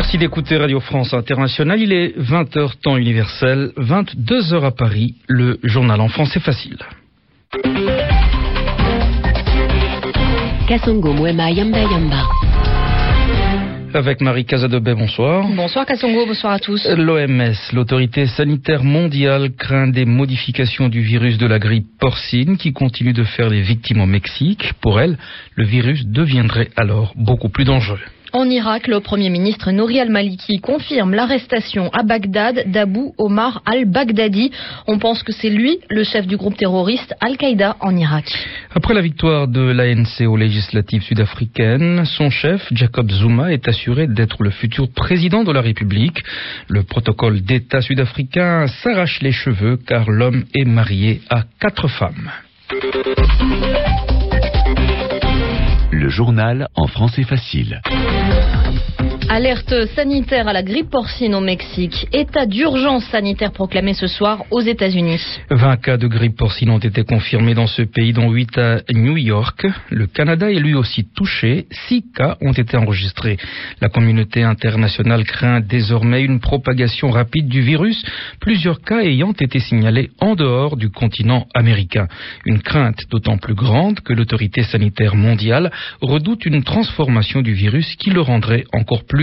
Merci d'écouter Radio France Internationale. Il est 20h temps universel, 22h à Paris. Le journal en français facile. Kasongo Mwema Yamba Yamba. Avec Marie Casadebet, bonsoir. Bonsoir Kassongo, bonsoir à tous. L'OMS, l'autorité sanitaire mondiale, craint des modifications du virus de la grippe porcine qui continue de faire des victimes au Mexique. Pour elle, le virus deviendrait alors beaucoup plus dangereux. En Irak, le Premier ministre Nouri al-Maliki confirme l'arrestation à Bagdad d'Abu Omar al-Baghdadi. On pense que c'est lui, le chef du groupe terroriste Al-Qaïda en Irak. Après la victoire de l'ANC aux législatives sud-africaines, son chef, Jacob Zuma, est assuré d'être le futur président de la République. Le protocole d'État sud-africain s'arrache les cheveux car l'homme est marié à quatre femmes. Journal en français facile. Alerte sanitaire à la grippe porcine au Mexique. État d'urgence sanitaire proclamé ce soir aux États-Unis. 20 cas de grippe porcine ont été confirmés dans ce pays, dont 8 à New York. Le Canada est lui aussi touché. 6 cas ont été enregistrés. La communauté internationale craint désormais une propagation rapide du virus, plusieurs cas ayant été signalés en dehors du continent américain. Une crainte d'autant plus grande que l'autorité sanitaire mondiale redoute une transformation du virus qui le rendrait encore plus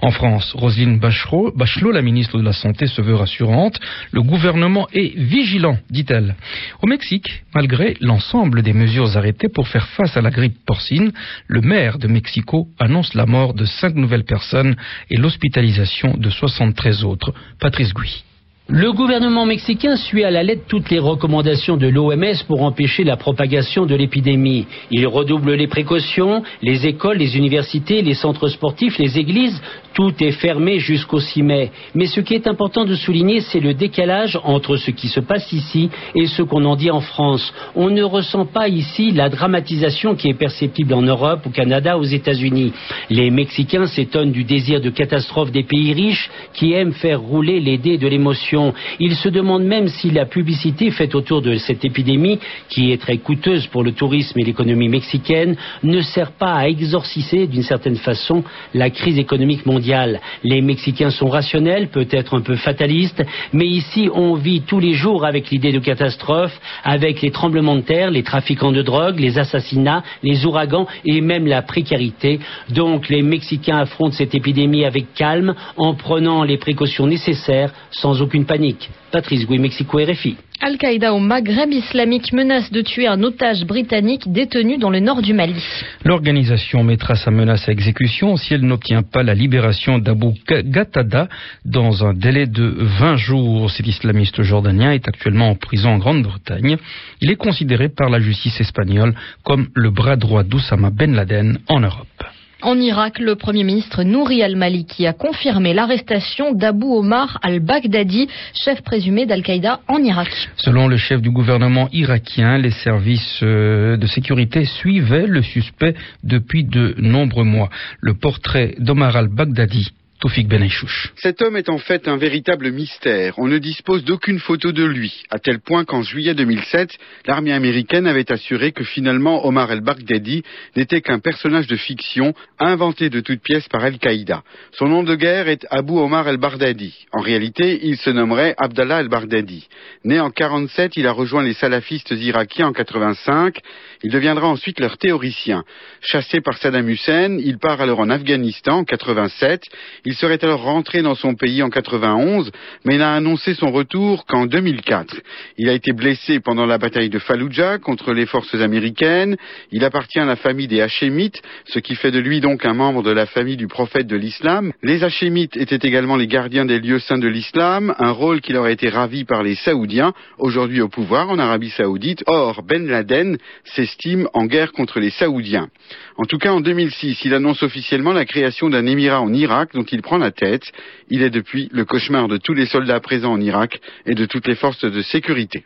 En France, Roselyne Bachelot, la ministre de la Santé, se veut rassurante. Le gouvernement est vigilant, dit-elle. Au Mexique, malgré l'ensemble des mesures arrêtées pour faire face à la grippe porcine, le maire de Mexico annonce la mort de cinq nouvelles personnes et l'hospitalisation de 73 autres. Patrice Gouy. Le gouvernement mexicain suit à la lettre toutes les recommandations de l'OMS pour empêcher la propagation de l'épidémie. Il redouble les précautions, les écoles, les universités, les centres sportifs, les églises, tout est fermé jusqu'au 6 mai. Mais ce qui est important de souligner, c'est le décalage entre ce qui se passe ici et ce qu'on en dit en France. On ne ressent pas ici la dramatisation qui est perceptible en Europe, au Canada, aux États-Unis. Les Mexicains s'étonnent du désir de catastrophe des pays riches qui aiment faire rouler les dés de l'émotion. Ils se demandent même si la publicité faite autour de cette épidémie, qui est très coûteuse pour le tourisme et l'économie mexicaine, ne sert pas à exorciser d'une certaine façon la crise économique mondiale. Les Mexicains sont rationnels, peut-être un peu fatalistes, mais ici on vit tous les jours avec l'idée de catastrophe, avec les tremblements de terre, les trafiquants de drogue, les assassinats, les ouragans et même la précarité. Donc les Mexicains affrontent cette épidémie avec calme, en prenant les précautions nécessaires, sans aucune panique. Patrice Gouy, Mexico RFI. Al-Qaïda au Maghreb islamique menace de tuer un otage britannique détenu dans le nord du Mali. L'organisation mettra sa menace à exécution si elle n'obtient pas la libération d'Abu Gatada dans un délai de 20 jours. Cet islamiste jordanien est actuellement en prison en Grande-Bretagne. Il est considéré par la justice espagnole comme le bras droit d'Oussama Ben Laden en Europe. En Irak, le Premier ministre Nouri al-Maliki a confirmé l'arrestation d'Abu Omar al-Baghdadi, chef présumé d'Al-Qaïda en Irak. Selon le chef du gouvernement irakien, les services euh, de sécurité suivaient le suspect depuis de nombreux mois. Le portrait d'Omar al-Baghdadi Toufik Benachouch. Cet homme est en fait un véritable mystère. On ne dispose d'aucune photo de lui, à tel point qu'en juillet 2007, l'armée américaine avait assuré que finalement Omar el-Baghdadi n'était qu'un personnage de fiction inventé de toutes pièces par Al-Qaïda. Son nom de guerre est Abu Omar el-Baghdadi. En réalité, il se nommerait Abdallah el-Baghdadi. Né en 47, il a rejoint les salafistes irakiens en 85. Il deviendra ensuite leur théoricien. Chassé par Saddam Hussein, il part alors en Afghanistan en 87. Il serait alors rentré dans son pays en 91, mais n'a annoncé son retour qu'en 2004. Il a été blessé pendant la bataille de Fallujah contre les forces américaines. Il appartient à la famille des Hachémites, ce qui fait de lui donc un membre de la famille du prophète de l'islam. Les Hachémites étaient également les gardiens des lieux saints de l'islam, un rôle qui leur a été ravi par les Saoudiens, aujourd'hui au pouvoir en Arabie Saoudite. Or, Ben Laden s'estime en guerre contre les Saoudiens. En tout cas, en 2006, il annonce officiellement la création d'un émirat en Irak dont il prend la tête. Il est depuis le cauchemar de tous les soldats présents en Irak et de toutes les forces de sécurité.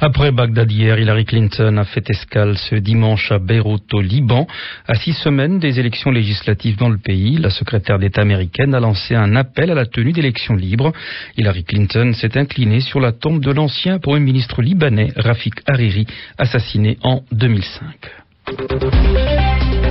Après Bagdad hier, Hillary Clinton a fait escale ce dimanche à Beyrouth au Liban. À six semaines des élections législatives dans le pays, la secrétaire d'État américaine a lancé un appel à la tenue d'élections libres. Hillary Clinton s'est inclinée sur la tombe de l'ancien Premier ministre libanais Rafik Hariri, assassiné en 2005.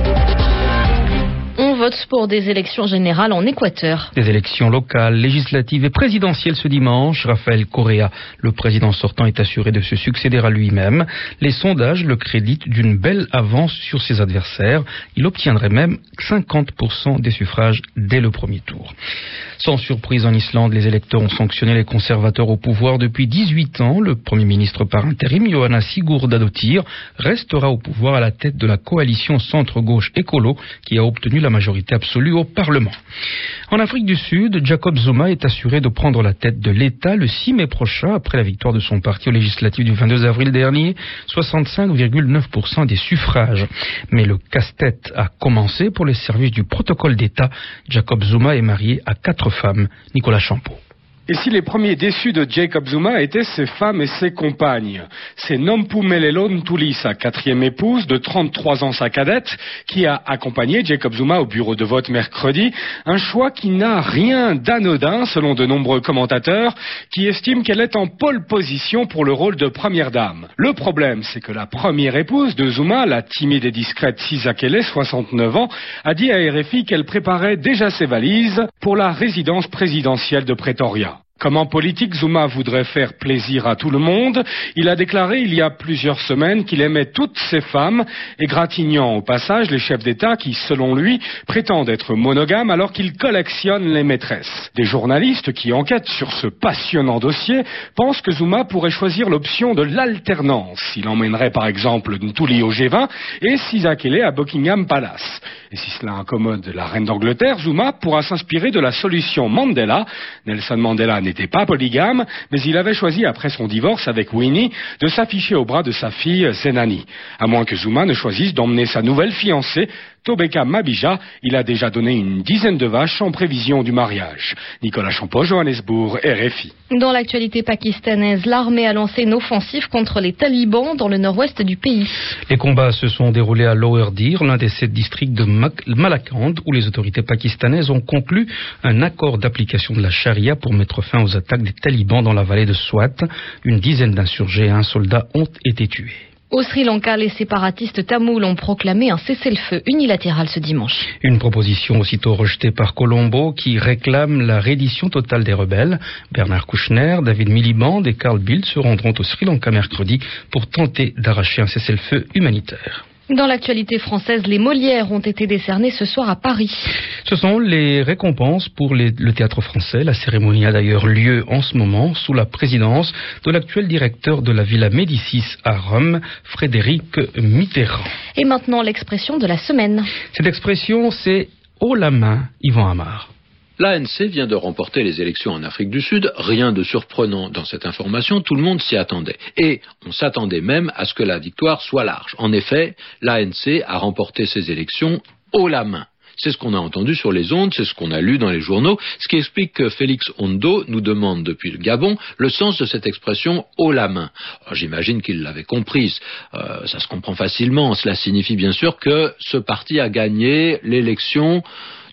Vote pour des élections générales en Équateur. Des élections locales, législatives et présidentielles ce dimanche. Raphaël Correa, le président sortant, est assuré de se succéder à lui-même. Les sondages le créditent d'une belle avance sur ses adversaires. Il obtiendrait même 50% des suffrages dès le premier tour. Sans surprise en Islande, les électeurs ont sanctionné les conservateurs au pouvoir depuis 18 ans. Le premier ministre par intérim, Johanna Sigurdadottir, restera au pouvoir à la tête de la coalition centre-gauche écolo qui a obtenu la majorité absolue au Parlement. En Afrique du Sud, Jacob Zuma est assuré de prendre la tête de l'État le 6 mai prochain après la victoire de son parti au législatif du 22 avril dernier, 65,9% des suffrages. Mais le casse-tête a commencé pour les services du protocole d'État. Jacob Zuma est marié à quatre femmes. Nicolas Champeau. Et si les premiers déçus de Jacob Zuma étaient ses femmes et ses compagnes C'est Nompumelelo Tuli, sa quatrième épouse, de 33 ans sa cadette, qui a accompagné Jacob Zuma au bureau de vote mercredi, un choix qui n'a rien d'anodin selon de nombreux commentateurs, qui estiment qu'elle est en pole position pour le rôle de première dame. Le problème, c'est que la première épouse de Zuma, la timide et discrète Sisakele, 69 ans, a dit à RFI qu'elle préparait déjà ses valises pour la résidence présidentielle de Pretoria. Comme en politique, Zuma voudrait faire plaisir à tout le monde. Il a déclaré il y a plusieurs semaines qu'il aimait toutes ses femmes, égratignant au passage les chefs d'État qui, selon lui, prétendent être monogames alors qu'ils collectionnent les maîtresses. Des journalistes qui enquêtent sur ce passionnant dossier pensent que Zuma pourrait choisir l'option de l'alternance. Il emmènerait par exemple Ntuli au G20 et Sisakele à Buckingham Palace. Et si cela incommode la reine d'Angleterre, Zuma pourra s'inspirer de la solution Mandela. Nelson Mandela n'était pas polygame, mais il avait choisi, après son divorce avec Winnie, de s'afficher au bras de sa fille Zenani. À moins que Zuma ne choisisse d'emmener sa nouvelle fiancée, Tobeka Mabija, il a déjà donné une dizaine de vaches en prévision du mariage. Nicolas Champeau, Johannesburg, RFI. Dans l'actualité pakistanaise, l'armée a lancé une offensive contre les talibans dans le nord-ouest du pays. Les combats se sont déroulés à Lower Dir, l'un des sept districts de Malakand, où les autorités pakistanaises ont conclu un accord d'application de la charia pour mettre fin aux attaques des talibans dans la vallée de Swat. Une dizaine d'insurgés et un soldat ont été tués. Au Sri Lanka, les séparatistes tamouls ont proclamé un cessez-le-feu unilatéral ce dimanche. Une proposition aussitôt rejetée par Colombo qui réclame la reddition totale des rebelles. Bernard Kouchner, David Miliband et Carl Bildt se rendront au Sri Lanka mercredi pour tenter d'arracher un cessez-le-feu humanitaire. Dans l'actualité française, les Molières ont été décernés ce soir à Paris. Ce sont les récompenses pour le théâtre français. La cérémonie a d'ailleurs lieu en ce moment sous la présidence de l'actuel directeur de la Villa Médicis à Rome, Frédéric Mitterrand. Et maintenant l'expression de la semaine. Cette expression, c'est haut la main, Yvan Amar. L'ANC vient de remporter les élections en Afrique du Sud. Rien de surprenant dans cette information, tout le monde s'y attendait. Et on s'attendait même à ce que la victoire soit large. En effet, l'ANC a remporté ces élections haut la main. C'est ce qu'on a entendu sur les ondes, c'est ce qu'on a lu dans les journaux, ce qui explique que Félix Hondo nous demande depuis le Gabon le sens de cette expression haut la main. J'imagine qu'il l'avait comprise. Euh, ça se comprend facilement. Cela signifie bien sûr que ce parti a gagné l'élection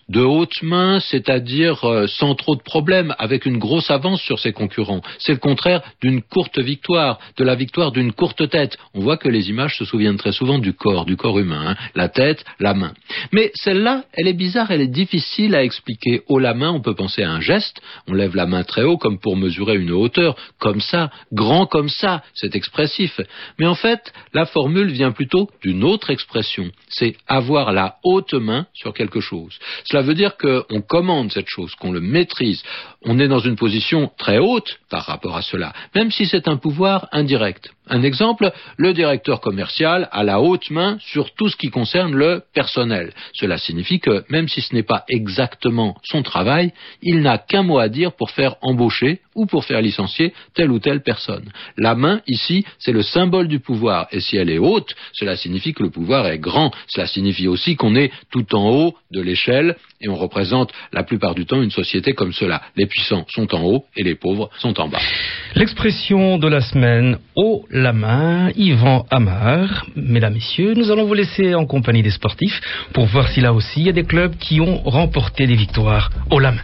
de haute main, c'est-à-dire euh, sans trop de problèmes, avec une grosse avance sur ses concurrents. C'est le contraire d'une courte victoire, de la victoire d'une courte tête. On voit que les images se souviennent très souvent du corps, du corps humain, hein. la tête, la main. Mais celle-là, elle est bizarre, elle est difficile à expliquer. Haut la main, on peut penser à un geste, on lève la main très haut comme pour mesurer une hauteur, comme ça, grand comme ça, c'est expressif. Mais en fait, la formule vient plutôt d'une autre expression, c'est avoir la haute main sur quelque chose. Veut dire qu'on commande cette chose, qu'on le maîtrise. On est dans une position très haute par rapport à cela, même si c'est un pouvoir indirect. Un exemple, le directeur commercial a la haute main sur tout ce qui concerne le personnel. Cela signifie que même si ce n'est pas exactement son travail, il n'a qu'un mot à dire pour faire embaucher ou pour faire licencier telle ou telle personne. La main, ici, c'est le symbole du pouvoir. Et si elle est haute, cela signifie que le pouvoir est grand. Cela signifie aussi qu'on est tout en haut de l'échelle et on représente la plupart du temps une société comme cela. Les puissants sont en haut et les pauvres sont en bas. L'expression de la semaine haut la main, Yvan Amar. Mesdames, Messieurs, nous allons vous laisser en compagnie des sportifs pour voir si là aussi il y a des clubs qui ont remporté des victoires haut la.